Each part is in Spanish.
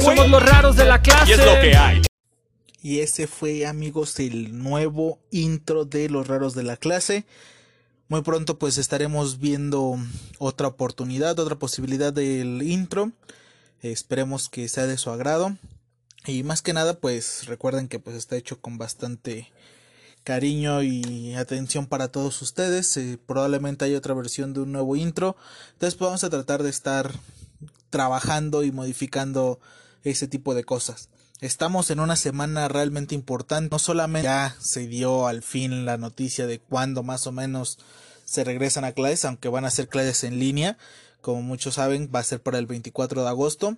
Somos los raros de la clase. Y es lo que hay. Y ese fue, amigos, el nuevo intro de Los Raros de la Clase. Muy pronto pues estaremos viendo otra oportunidad, otra posibilidad del intro. esperemos que sea de su agrado. Y más que nada pues recuerden que pues está hecho con bastante cariño y atención para todos ustedes. Eh, probablemente hay otra versión de un nuevo intro. Entonces pues, vamos a tratar de estar trabajando y modificando ese tipo de cosas. Estamos en una semana realmente importante. No solamente ya se dio al fin la noticia de cuándo más o menos se regresan a clases, aunque van a ser clases en línea. Como muchos saben, va a ser para el 24 de agosto.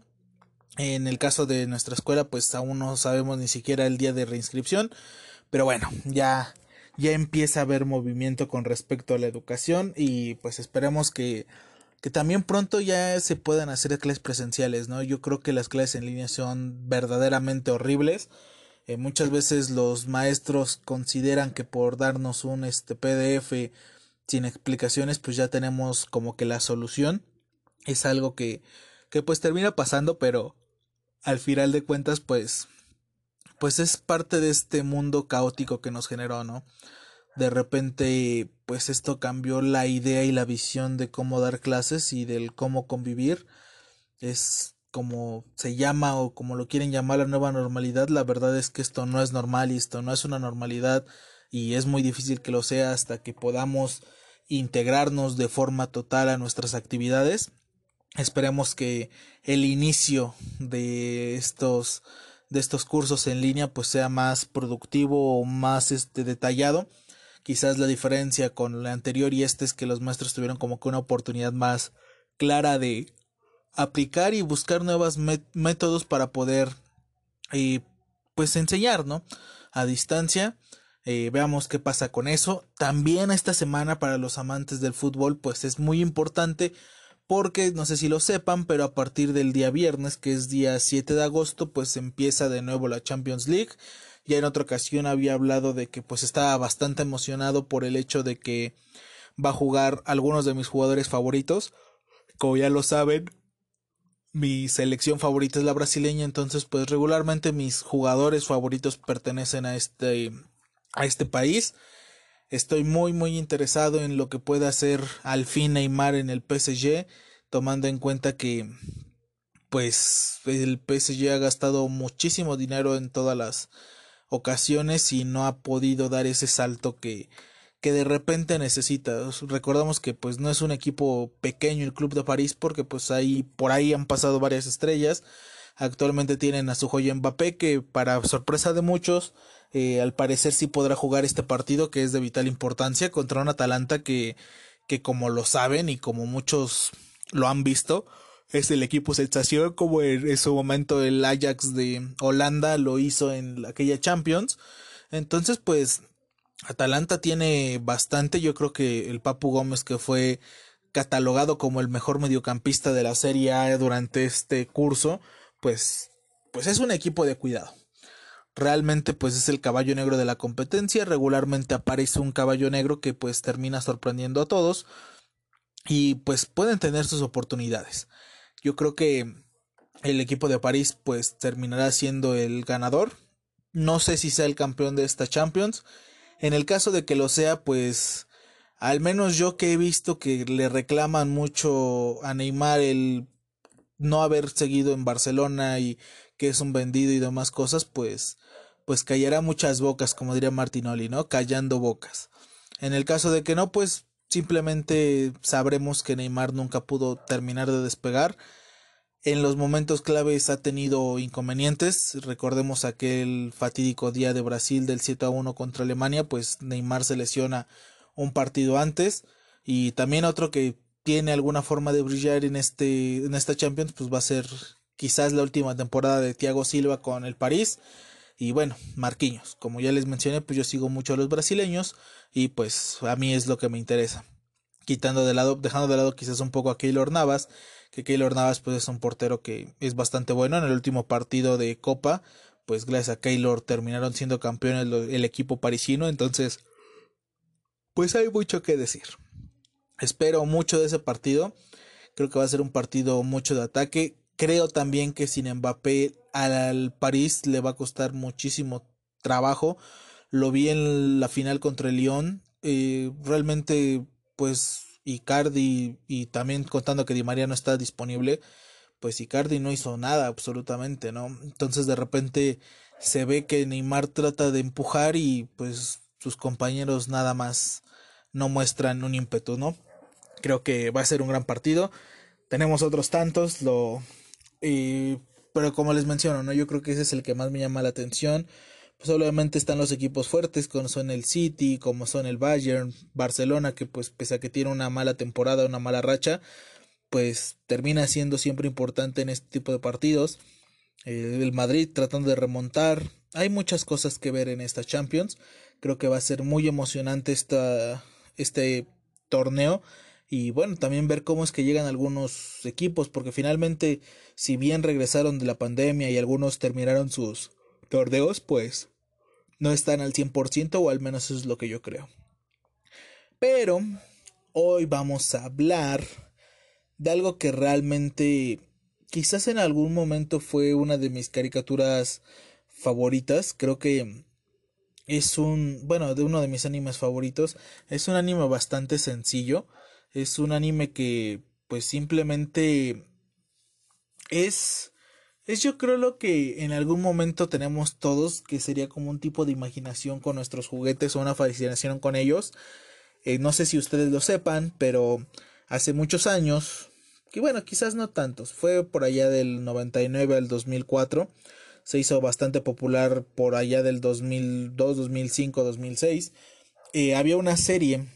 En el caso de nuestra escuela, pues aún no sabemos ni siquiera el día de reinscripción. Pero bueno, ya, ya empieza a haber movimiento con respecto a la educación y pues esperemos que que también pronto ya se puedan hacer clases presenciales, ¿no? Yo creo que las clases en línea son verdaderamente horribles. Eh, muchas veces los maestros consideran que por darnos un este PDF sin explicaciones, pues ya tenemos como que la solución. Es algo que, que pues termina pasando, pero al final de cuentas, pues, pues es parte de este mundo caótico que nos generó, ¿no? de repente pues esto cambió la idea y la visión de cómo dar clases y del cómo convivir. Es como se llama o como lo quieren llamar la nueva normalidad. La verdad es que esto no es normal y esto no es una normalidad y es muy difícil que lo sea hasta que podamos integrarnos de forma total a nuestras actividades. Esperemos que el inicio de estos de estos cursos en línea pues sea más productivo o más este detallado Quizás la diferencia con el anterior y este es que los maestros tuvieron como que una oportunidad más clara de aplicar y buscar nuevos métodos para poder eh, pues enseñar, ¿no? A distancia. Eh, veamos qué pasa con eso. También esta semana para los amantes del fútbol pues es muy importante porque no sé si lo sepan, pero a partir del día viernes, que es día 7 de agosto, pues empieza de nuevo la Champions League. Ya en otra ocasión había hablado de que pues estaba bastante emocionado por el hecho de que va a jugar algunos de mis jugadores favoritos. Como ya lo saben, mi selección favorita es la brasileña, entonces pues regularmente mis jugadores favoritos pertenecen a este a este país. Estoy muy muy interesado en lo que pueda hacer al fin Neymar en el PSG, tomando en cuenta que pues el PSG ha gastado muchísimo dinero en todas las ocasiones y no ha podido dar ese salto que, que de repente necesita. Recordamos que pues no es un equipo pequeño el Club de París porque pues ahí por ahí han pasado varias estrellas. Actualmente tienen a su joya Mbappé que para sorpresa de muchos eh, al parecer sí podrá jugar este partido que es de vital importancia contra un Atalanta que, que como lo saben y como muchos lo han visto es el equipo sensación como en, su momento el Ajax de Holanda lo hizo en aquella Champions. Entonces, pues Atalanta tiene bastante, yo creo que el Papu Gómez que fue catalogado como el mejor mediocampista de la Serie A durante este curso, pues pues es un equipo de cuidado. Realmente pues es el caballo negro de la competencia, regularmente aparece un caballo negro que pues termina sorprendiendo a todos y pues pueden tener sus oportunidades. Yo creo que el equipo de París pues terminará siendo el ganador. No sé si sea el campeón de esta Champions. En el caso de que lo sea, pues al menos yo que he visto que le reclaman mucho a Neymar el no haber seguido en Barcelona y que es un vendido y demás cosas, pues pues callará muchas bocas, como diría Martinoli, ¿no? Callando bocas. En el caso de que no, pues Simplemente sabremos que Neymar nunca pudo terminar de despegar. En los momentos claves ha tenido inconvenientes. Recordemos aquel fatídico día de Brasil del 7 a 1 contra Alemania, pues Neymar se lesiona un partido antes. Y también otro que tiene alguna forma de brillar en, este, en esta Champions, pues va a ser quizás la última temporada de Thiago Silva con el París. Y bueno, Marquinhos. Como ya les mencioné, pues yo sigo mucho a los brasileños y pues a mí es lo que me interesa. Quitando de lado, dejando de lado quizás un poco a Keylor Navas, que Keylor Navas pues es un portero que es bastante bueno. En el último partido de Copa, pues gracias a Keylor terminaron siendo campeones el, equipo parisino, entonces pues hay mucho que decir. Espero mucho de ese partido. Creo que va a ser un partido mucho de ataque creo también que sin Mbappé al París le va a costar muchísimo trabajo. Lo vi en la final contra el Lyon. Eh, realmente, pues, Icardi y también contando que Di María no está disponible, pues Icardi no hizo nada absolutamente, ¿no? Entonces de repente se ve que Neymar trata de empujar y pues sus compañeros nada más no muestran un ímpetu, ¿no? Creo que va a ser un gran partido. Tenemos otros tantos, lo pero como les menciono, ¿no? Yo creo que ese es el que más me llama la atención. Pues obviamente están los equipos fuertes, como son el City, como son el Bayern, Barcelona, que pues pese a que tiene una mala temporada, una mala racha, pues termina siendo siempre importante en este tipo de partidos. el Madrid tratando de remontar. Hay muchas cosas que ver en esta Champions. Creo que va a ser muy emocionante esta, este torneo y bueno, también ver cómo es que llegan algunos equipos, porque finalmente, si bien regresaron de la pandemia y algunos terminaron sus torneos, pues no están al 100% o al menos eso es lo que yo creo. Pero hoy vamos a hablar de algo que realmente quizás en algún momento fue una de mis caricaturas favoritas, creo que es un, bueno, de uno de mis animes favoritos, es un anime bastante sencillo, es un anime que pues simplemente es es yo creo lo que en algún momento tenemos todos que sería como un tipo de imaginación con nuestros juguetes o una fascinación con ellos. Eh, no sé si ustedes lo sepan pero hace muchos años que bueno quizás no tantos fue por allá del 99 al 2004 se hizo bastante popular por allá del 2002 2005 2006 había una serie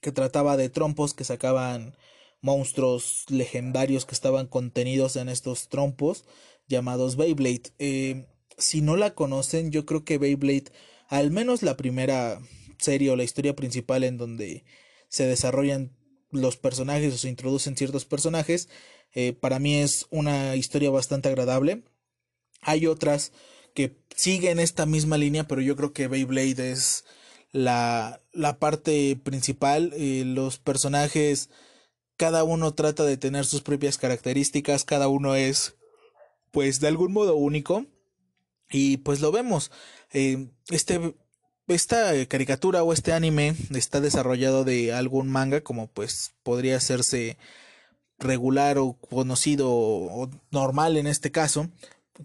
que trataba de trompos que sacaban monstruos legendarios que estaban contenidos en estos trompos llamados Beyblade. Eh, si no la conocen, yo creo que Beyblade, al menos la primera serie o la historia principal en donde se desarrollan los personajes o se introducen ciertos personajes, eh, para mí es una historia bastante agradable. Hay otras que siguen esta misma línea, pero yo creo que Beyblade es la, la parte principal. Eh, los personajes, cada uno trata de tener sus propias características, cada uno es, pues, de algún modo único. Y pues lo vemos. Eh, este, esta caricatura o este anime está desarrollado de algún manga, como pues podría hacerse regular o conocido o normal en este caso,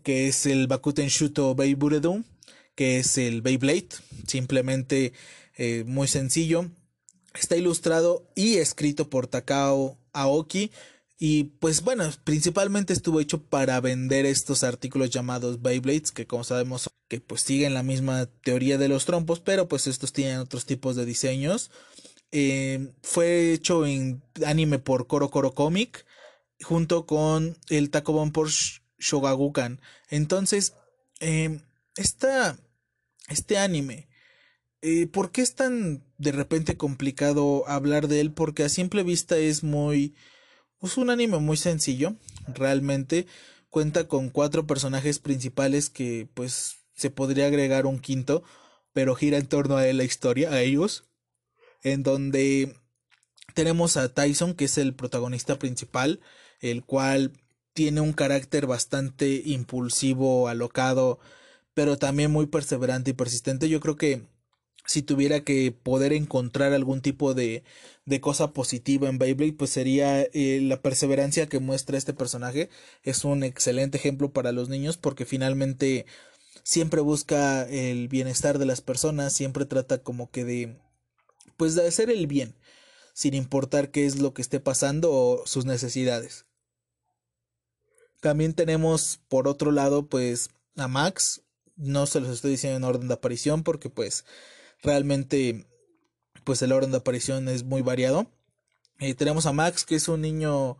que es el Bakuten Shuto Beiburedou que es el Beyblade, simplemente eh, muy sencillo. Está ilustrado y escrito por Takao Aoki. Y pues bueno, principalmente estuvo hecho para vender estos artículos llamados Beyblades, que como sabemos que pues siguen la misma teoría de los trompos, pero pues estos tienen otros tipos de diseños. Eh, fue hecho en anime por Koro Koro Comic, junto con el Takobon por Shogagukan. Entonces, eh, esta este anime. Eh, ¿Por qué es tan de repente complicado hablar de él? Porque a simple vista es muy... Es un anime muy sencillo, realmente. Cuenta con cuatro personajes principales que pues se podría agregar un quinto, pero gira en torno a la historia, a ellos. En donde tenemos a Tyson, que es el protagonista principal, el cual tiene un carácter bastante impulsivo, alocado, pero también muy perseverante y persistente. Yo creo que si tuviera que poder encontrar algún tipo de, de cosa positiva en Beyblade, pues sería eh, la perseverancia que muestra este personaje. Es un excelente ejemplo para los niños porque finalmente siempre busca el bienestar de las personas, siempre trata como que de, pues de hacer el bien, sin importar qué es lo que esté pasando o sus necesidades. También tenemos por otro lado pues a Max, no se los estoy diciendo en orden de aparición porque pues realmente pues el orden de aparición es muy variado. Eh, tenemos a Max que es un niño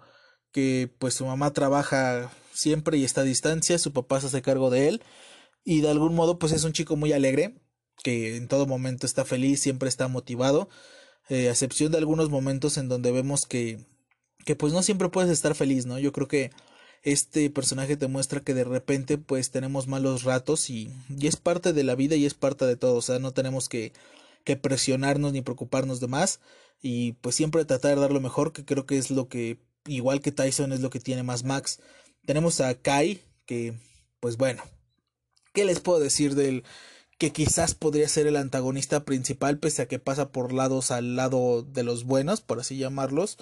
que pues su mamá trabaja siempre y está a distancia, su papá se hace cargo de él y de algún modo pues es un chico muy alegre que en todo momento está feliz, siempre está motivado, eh, a excepción de algunos momentos en donde vemos que que pues no siempre puedes estar feliz, ¿no? Yo creo que este personaje te muestra que de repente pues tenemos malos ratos y, y es parte de la vida y es parte de todo, o sea, no tenemos que, que presionarnos ni preocuparnos de más y pues siempre tratar de dar lo mejor, que creo que es lo que, igual que Tyson, es lo que tiene más Max, Tenemos a Kai, que pues bueno, ¿qué les puedo decir del que quizás podría ser el antagonista principal, pese a que pasa por lados al lado de los buenos, por así llamarlos?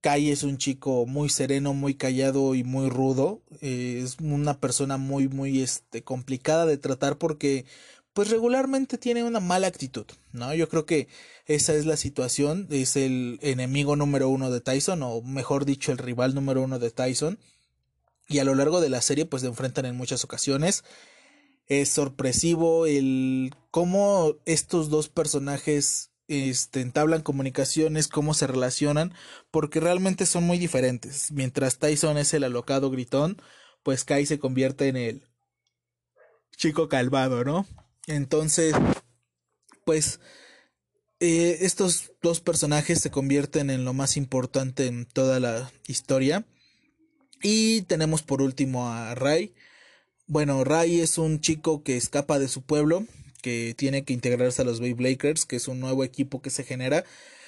Kai es un chico muy sereno, muy callado y muy rudo. Eh, es una persona muy, muy este, complicada de tratar porque pues regularmente tiene una mala actitud, ¿no? Yo creo que esa es la situación, es el enemigo número uno de Tyson, o mejor dicho, el rival número uno de Tyson. Y a lo largo de la serie, pues se enfrentan en muchas ocasiones. Es sorpresivo el cómo estos dos personajes este, entablan comunicaciones, cómo se relacionan, porque realmente son muy diferentes. Mientras Tyson es el alocado gritón, pues Kai se convierte en el chico calvado, ¿no? Entonces, pues eh, estos dos personajes se convierten en lo más importante en toda la historia. Y tenemos por último a Ray. Bueno, Ray es un chico que escapa de su pueblo, que tiene que integrarse a los Lakers, que es un nuevo equipo que se genera.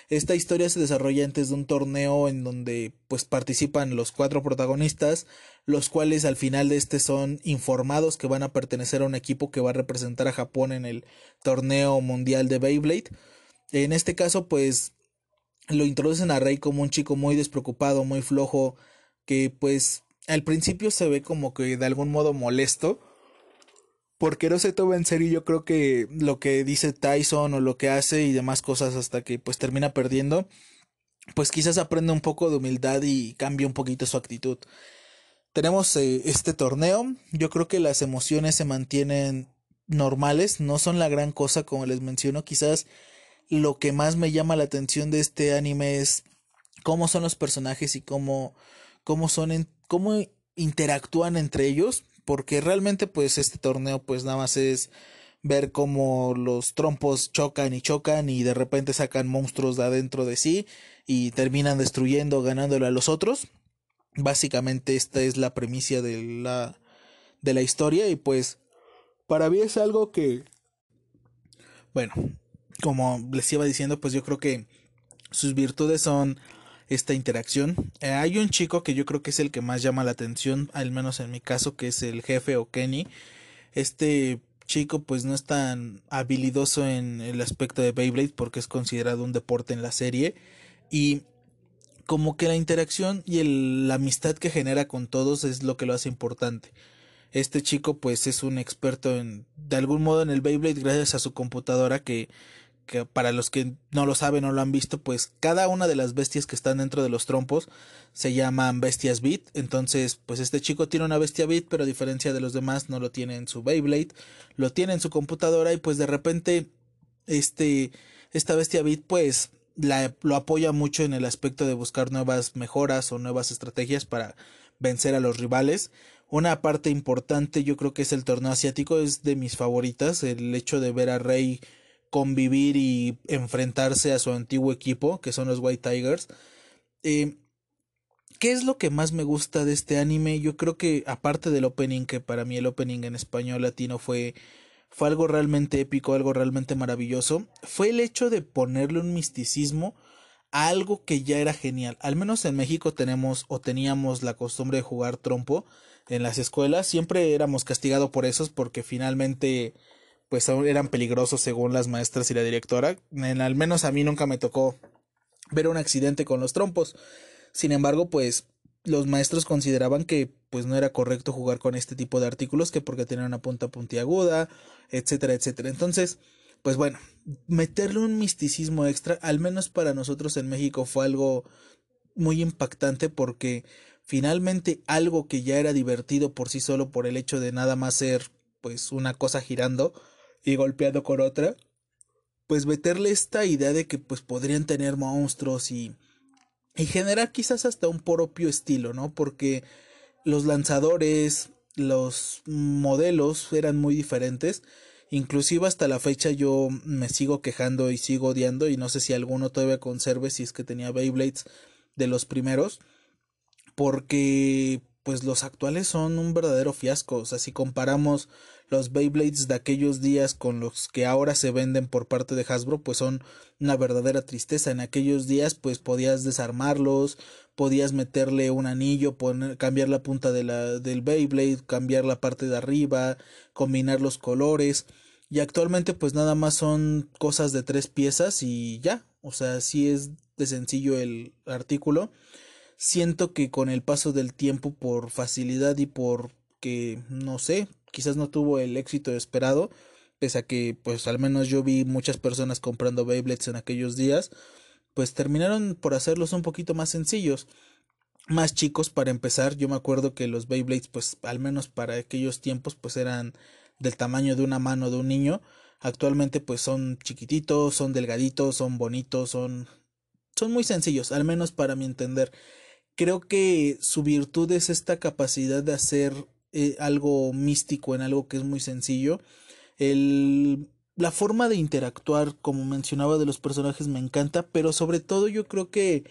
Esta historia se desarrolla antes de un torneo en donde pues participan los cuatro protagonistas, los cuales al final de este son informados que van a pertenecer a un equipo que va a representar a Japón en el torneo mundial de Beyblade. En este caso pues lo introducen a Rey como un chico muy despreocupado, muy flojo, que pues al principio se ve como que de algún modo molesto, porque no se toma en serio yo creo que lo que dice Tyson o lo que hace y demás cosas hasta que pues termina perdiendo, pues quizás aprende un poco de humildad y cambia un poquito su actitud. Tenemos eh, este torneo, yo creo que las emociones se mantienen normales, no son la gran cosa como les menciono, quizás lo que más me llama la atención de este anime es cómo son los personajes y cómo, cómo son en, cómo interactúan entre ellos porque realmente pues este torneo pues nada más es ver cómo los trompos chocan y chocan y de repente sacan monstruos de adentro de sí y terminan destruyendo, ganándole a los otros. Básicamente esta es la premisa de la, de la historia y pues para mí es algo que, bueno, como les iba diciendo, pues yo creo que sus virtudes son esta interacción. Eh, hay un chico que yo creo que es el que más llama la atención, al menos en mi caso, que es el jefe o Kenny. Este chico pues no es tan habilidoso en el aspecto de Beyblade porque es considerado un deporte en la serie y como que la interacción y la amistad que genera con todos es lo que lo hace importante. Este chico pues es un experto en de algún modo en el Beyblade gracias a su computadora que que para los que no lo saben o lo han visto, pues cada una de las bestias que están dentro de los trompos se llaman bestias Beat. Entonces, pues este chico tiene una bestia Beat, pero a diferencia de los demás no lo tiene en su Beyblade, lo tiene en su computadora y pues de repente este esta bestia Beat pues la, lo apoya mucho en el aspecto de buscar nuevas mejoras o nuevas estrategias para vencer a los rivales. Una parte importante yo creo que es el torneo asiático, es de mis favoritas, el hecho de ver a Rey convivir y enfrentarse a su antiguo equipo, que son los White Tigers. Eh, ¿Qué es lo que más me gusta de este anime? Yo creo que aparte del opening, que para mí el opening en español latino fue, fue algo realmente épico, algo realmente maravilloso, fue el hecho de ponerle un misticismo a algo que ya era genial. Al menos en México tenemos o teníamos la costumbre de jugar trompo en las escuelas. Siempre éramos castigados por esos porque finalmente pues eran peligrosos según las maestras y la directora. Al menos a mí nunca me tocó ver un accidente con los trompos. Sin embargo, pues los maestros consideraban que pues no era correcto jugar con este tipo de artículos que porque tenían una punta puntiaguda, etcétera, etcétera. Entonces, pues bueno, meterle un misticismo extra, al menos para nosotros en México fue algo muy impactante porque finalmente algo que ya era divertido por sí solo por el hecho de nada más ser pues una cosa girando, y golpeando con otra, pues meterle esta idea de que pues podrían tener monstruos y, y generar quizás hasta un propio estilo, ¿no? Porque los lanzadores, los modelos eran muy diferentes. Inclusive hasta la fecha yo me sigo quejando y sigo odiando y no sé si alguno todavía conserve si es que tenía Beyblades de los primeros. Porque pues los actuales son un verdadero fiasco. O sea, si comparamos los Beyblades de aquellos días con los que ahora se venden por parte de Hasbro pues son una verdadera tristeza. En aquellos días pues podías desarmarlos, podías meterle un anillo, poner, cambiar la punta de la, del Beyblade, cambiar la parte de arriba, combinar los colores. Y actualmente pues nada más son cosas de tres piezas y ya. O sea, sí es de sencillo el artículo. Siento que con el paso del tiempo por facilidad y por que no sé, quizás no tuvo el éxito esperado, pese a que pues al menos yo vi muchas personas comprando Beyblades en aquellos días pues terminaron por hacerlos un poquito más sencillos, más chicos para empezar. Yo me acuerdo que los Beyblades, pues al menos para aquellos tiempos, pues eran del tamaño de una mano de un niño. Actualmente pues son chiquititos, son delgaditos, son bonitos, son son muy sencillos, al menos para mi entender. Creo que su virtud es esta capacidad de hacer eh, algo místico en algo que es muy sencillo. El la forma de interactuar, como mencionaba, de los personajes me encanta, pero sobre todo yo creo que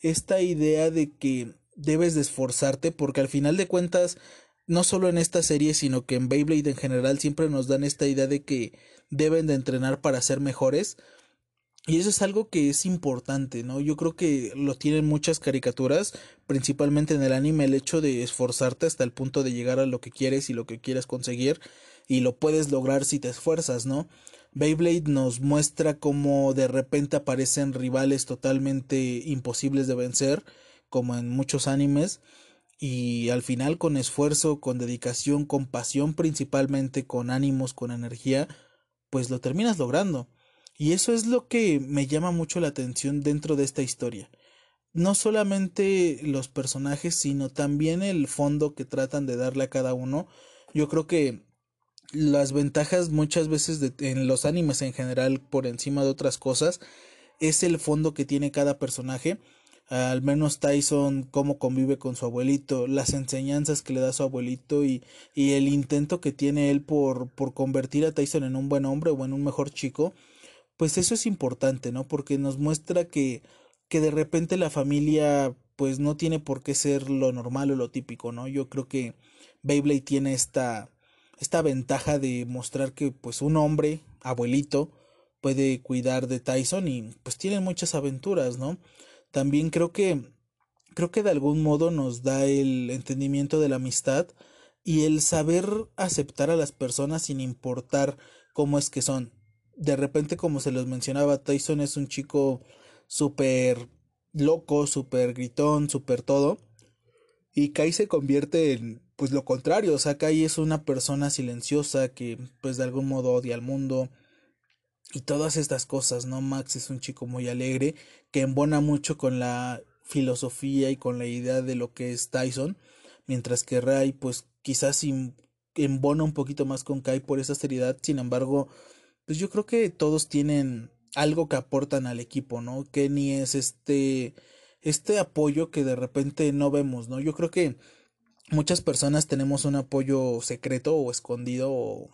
esta idea de que debes de esforzarte, porque al final de cuentas, no solo en esta serie, sino que en Beyblade en general siempre nos dan esta idea de que deben de entrenar para ser mejores. Y eso es algo que es importante, ¿no? Yo creo que lo tienen muchas caricaturas, principalmente en el anime, el hecho de esforzarte hasta el punto de llegar a lo que quieres y lo que quieres conseguir y lo puedes lograr si te esfuerzas, ¿no? Beyblade nos muestra cómo de repente aparecen rivales totalmente imposibles de vencer, como en muchos animes, y al final con esfuerzo, con dedicación, con pasión principalmente, con ánimos, con energía, pues lo terminas logrando. Y eso es lo que me llama mucho la atención dentro de esta historia. No solamente los personajes, sino también el fondo que tratan de darle a cada uno. Yo creo que las ventajas muchas veces en los animes en general por encima de otras cosas es el fondo que tiene cada personaje al menos Tyson cómo convive con su abuelito, las enseñanzas que le da su abuelito y, y el intento que tiene él por, por convertir a Tyson en un buen hombre o en un mejor chico, pues eso es importante, ¿no? Porque nos muestra que, que de repente la familia pues no tiene por qué ser lo normal o lo típico, ¿no? Yo creo que Beyblade tiene esta, esta ventaja de mostrar que pues un hombre, abuelito, puede cuidar de Tyson y pues tienen muchas aventuras, ¿no? También creo que creo que de algún modo nos da el entendimiento de la amistad y el saber aceptar a las personas sin importar cómo es que son. De repente, como se los mencionaba, Tyson es un chico súper loco, súper gritón, súper todo. Y Kai se convierte en pues lo contrario, o sea, Kai es una persona silenciosa que pues de algún modo odia al mundo y todas estas cosas, ¿no? Max es un chico muy alegre que embona mucho con la filosofía y con la idea de lo que es Tyson, mientras que Ray pues quizás embona un poquito más con Kai por esa seriedad, sin embargo, pues yo creo que todos tienen algo que aportan al equipo, ¿no? Kenny es este este apoyo que de repente no vemos, ¿no? Yo creo que muchas personas tenemos un apoyo secreto o escondido o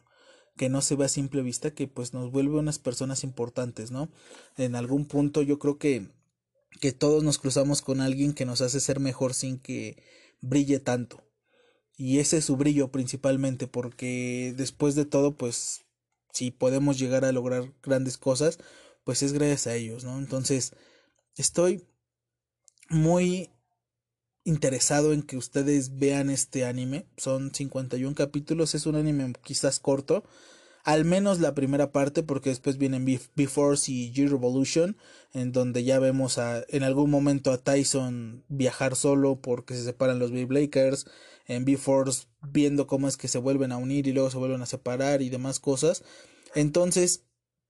que no se ve a simple vista que pues nos vuelve unas personas importantes, ¿no? En algún punto yo creo que que todos nos cruzamos con alguien que nos hace ser mejor sin que brille tanto. Y ese es su brillo principalmente porque después de todo pues si podemos llegar a lograr grandes cosas pues es gracias a ellos, ¿no? Entonces estoy muy interesado en que ustedes vean este anime. Son 51 capítulos, es un anime quizás corto. Al menos la primera parte, porque después vienen B-Force y G-Revolution, en donde ya vemos a, en algún momento a Tyson viajar solo porque se separan los B-Blakers. En B-Force viendo cómo es que se vuelven a unir y luego se vuelven a separar y demás cosas. Entonces,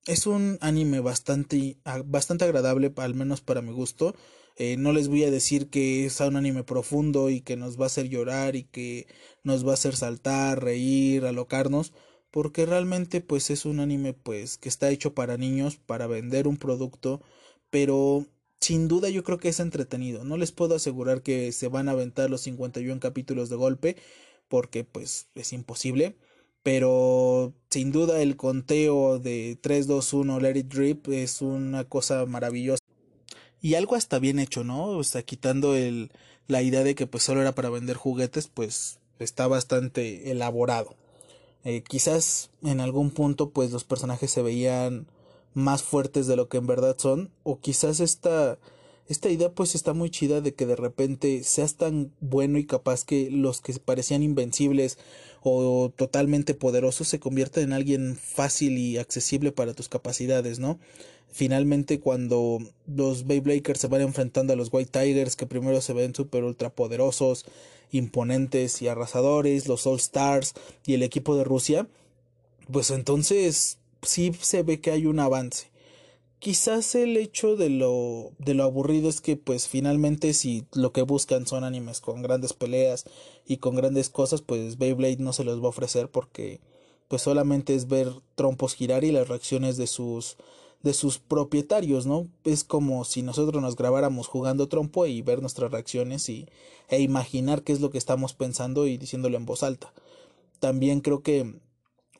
es un anime bastante, bastante agradable, al menos para mi gusto. Eh, no les voy a decir que es un anime profundo y que nos va a hacer llorar y que nos va a hacer saltar, reír, alocarnos, porque realmente pues es un anime pues que está hecho para niños, para vender un producto, pero sin duda yo creo que es entretenido. No les puedo asegurar que se van a aventar los 51 capítulos de golpe, porque pues es imposible. Pero sin duda el conteo de 3, 2, 1, Let It Drip es una cosa maravillosa y algo hasta bien hecho, ¿no? O sea, quitando el, la idea de que pues solo era para vender juguetes, pues está bastante elaborado. Eh, quizás en algún punto pues los personajes se veían más fuertes de lo que en verdad son, o quizás esta, esta idea pues está muy chida de que de repente seas tan bueno y capaz que los que parecían invencibles o totalmente poderosos se conviertan en alguien fácil y accesible para tus capacidades, ¿no? Finalmente cuando los Beybladers se van enfrentando a los White Tigers que primero se ven súper ultra poderosos, imponentes y arrasadores, los All Stars y el equipo de Rusia, pues entonces sí se ve que hay un avance quizás el hecho de lo de lo aburrido es que pues finalmente si lo que buscan son animes con grandes peleas y con grandes cosas pues Beyblade no se los va a ofrecer porque pues solamente es ver trompos girar y las reacciones de sus de sus propietarios, ¿no? Es como si nosotros nos grabáramos jugando trompo y ver nuestras reacciones y e imaginar qué es lo que estamos pensando y diciéndolo en voz alta. También creo que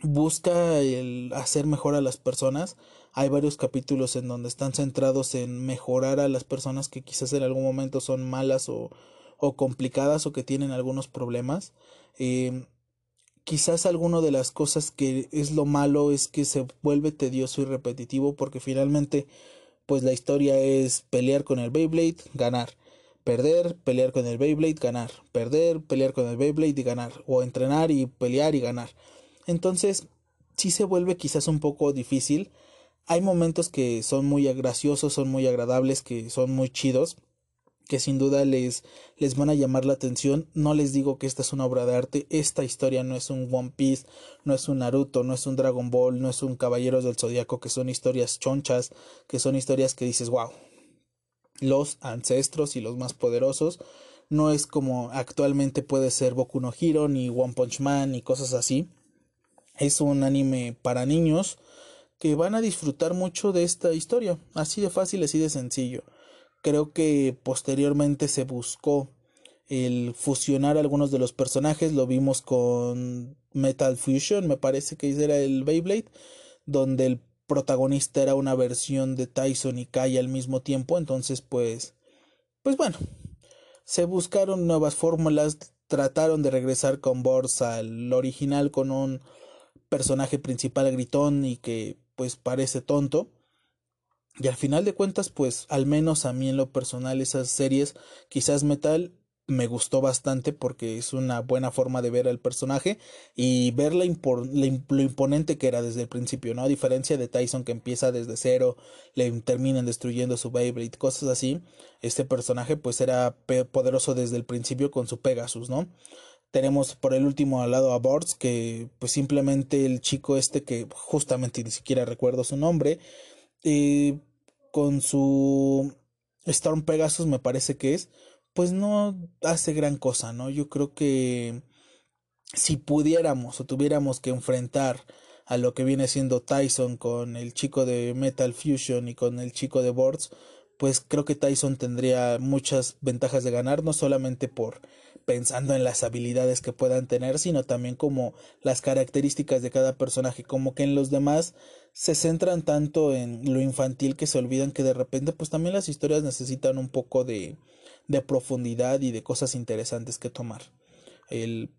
busca el hacer mejor a las personas hay varios capítulos en donde están centrados en mejorar a las personas que quizás en algún momento son malas o, o complicadas o que tienen algunos problemas. Eh, quizás alguna de las cosas que es lo malo es que se vuelve tedioso y repetitivo porque finalmente pues la historia es pelear con el Beyblade, ganar, perder, pelear con el Beyblade, ganar, perder, pelear con el Beyblade y ganar, o entrenar y pelear y ganar. Entonces, sí se vuelve quizás un poco difícil hay momentos que son muy graciosos, son muy agradables, que son muy chidos, que sin duda les, les van a llamar la atención. No les digo que esta es una obra de arte, esta historia no es un One Piece, no es un Naruto, no es un Dragon Ball, no es un Caballeros del Zodiaco, que son historias chonchas, que son historias que dices, wow, los ancestros y los más poderosos. No es como actualmente puede ser Boku no Hero, ni One Punch Man, ni cosas así. Es un anime para niños que van a disfrutar mucho de esta historia, así de fácil, así de sencillo. Creo que posteriormente se buscó el fusionar algunos de los personajes, lo vimos con Metal Fusion, me parece que era el Beyblade, donde el protagonista era una versión de Tyson y Kai al mismo tiempo, entonces pues pues bueno, se buscaron nuevas fórmulas, trataron de regresar con Bors al original con un personaje principal gritón y que pues parece tonto. Y al final de cuentas, pues al menos a mí en lo personal esas series, quizás Metal me gustó bastante porque es una buena forma de ver al personaje y ver la lo imponente que era desde el principio, ¿no? A diferencia de Tyson que empieza desde cero, le terminan destruyendo su Beyblade, cosas así, este personaje pues era poderoso desde el principio con su Pegasus, ¿no? Tenemos por el último al lado a Boards, que pues simplemente el chico este que justamente ni siquiera recuerdo su nombre, eh, con su Storm Pegasus me parece que es, pues no hace gran cosa, ¿no? Yo creo que si pudiéramos o tuviéramos que enfrentar a lo que viene siendo Tyson con el chico de Metal Fusion y con el chico de Boards, pues creo que Tyson tendría muchas ventajas de ganar, no solamente por pensando en las habilidades que puedan tener, sino también como las características de cada personaje, como que en los demás se centran tanto en lo infantil que se olvidan que de repente pues también las historias necesitan un poco de, de profundidad y de cosas interesantes que tomar. El,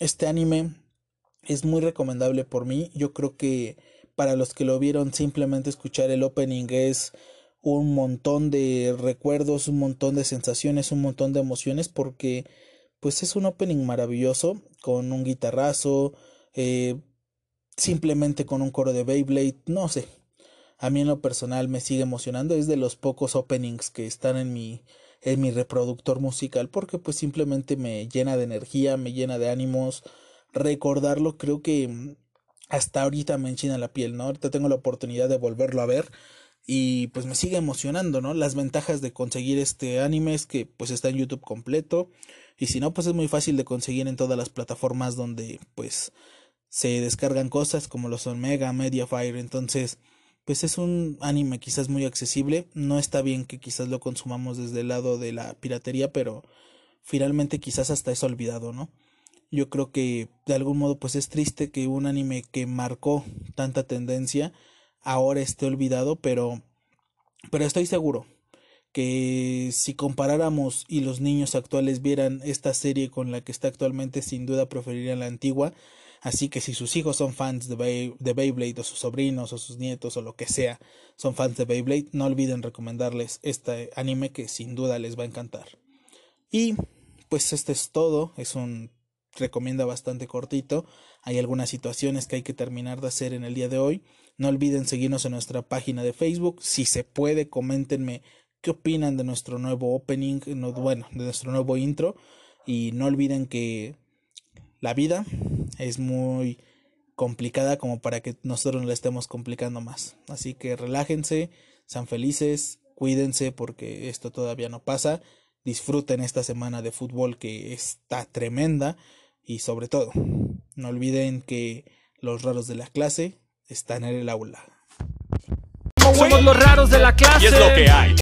este anime es muy recomendable por mí, yo creo que para los que lo vieron simplemente escuchar el opening es un montón de recuerdos, un montón de sensaciones, un montón de emociones porque pues es un opening maravilloso con un guitarrazo, eh, simplemente con un coro de Beyblade, no sé. A mí en lo personal me sigue emocionando, es de los pocos openings que están en mi en mi reproductor musical porque pues simplemente me llena de energía, me llena de ánimos. Recordarlo creo que hasta ahorita me enchina la piel, ¿no? Ahorita tengo la oportunidad de volverlo a ver y pues me sigue emocionando, ¿no? Las ventajas de conseguir este anime es que pues está en YouTube completo y si no pues es muy fácil de conseguir en todas las plataformas donde pues se descargan cosas como lo son Mega, Mediafire, entonces pues es un anime quizás muy accesible, no está bien que quizás lo consumamos desde el lado de la piratería, pero finalmente quizás hasta es olvidado, ¿no? Yo creo que de algún modo pues es triste que un anime que marcó tanta tendencia ahora esté olvidado, pero, pero estoy seguro que si comparáramos y los niños actuales vieran esta serie con la que está actualmente, sin duda preferirían la antigua. Así que si sus hijos son fans de, de Beyblade o sus sobrinos o sus nietos o lo que sea son fans de Beyblade, no olviden recomendarles este anime que sin duda les va a encantar. Y pues este es todo, es un recomienda bastante cortito. Hay algunas situaciones que hay que terminar de hacer en el día de hoy. No olviden seguirnos en nuestra página de Facebook. Si se puede, coméntenme qué opinan de nuestro nuevo opening, bueno, de nuestro nuevo intro. Y no olviden que la vida es muy complicada como para que nosotros la estemos complicando más. Así que relájense, sean felices, cuídense porque esto todavía no pasa. Disfruten esta semana de fútbol que está tremenda y sobre todo, no olviden que los raros de la clase están en el aula. Somos los raros de la clase. Y es lo que hay.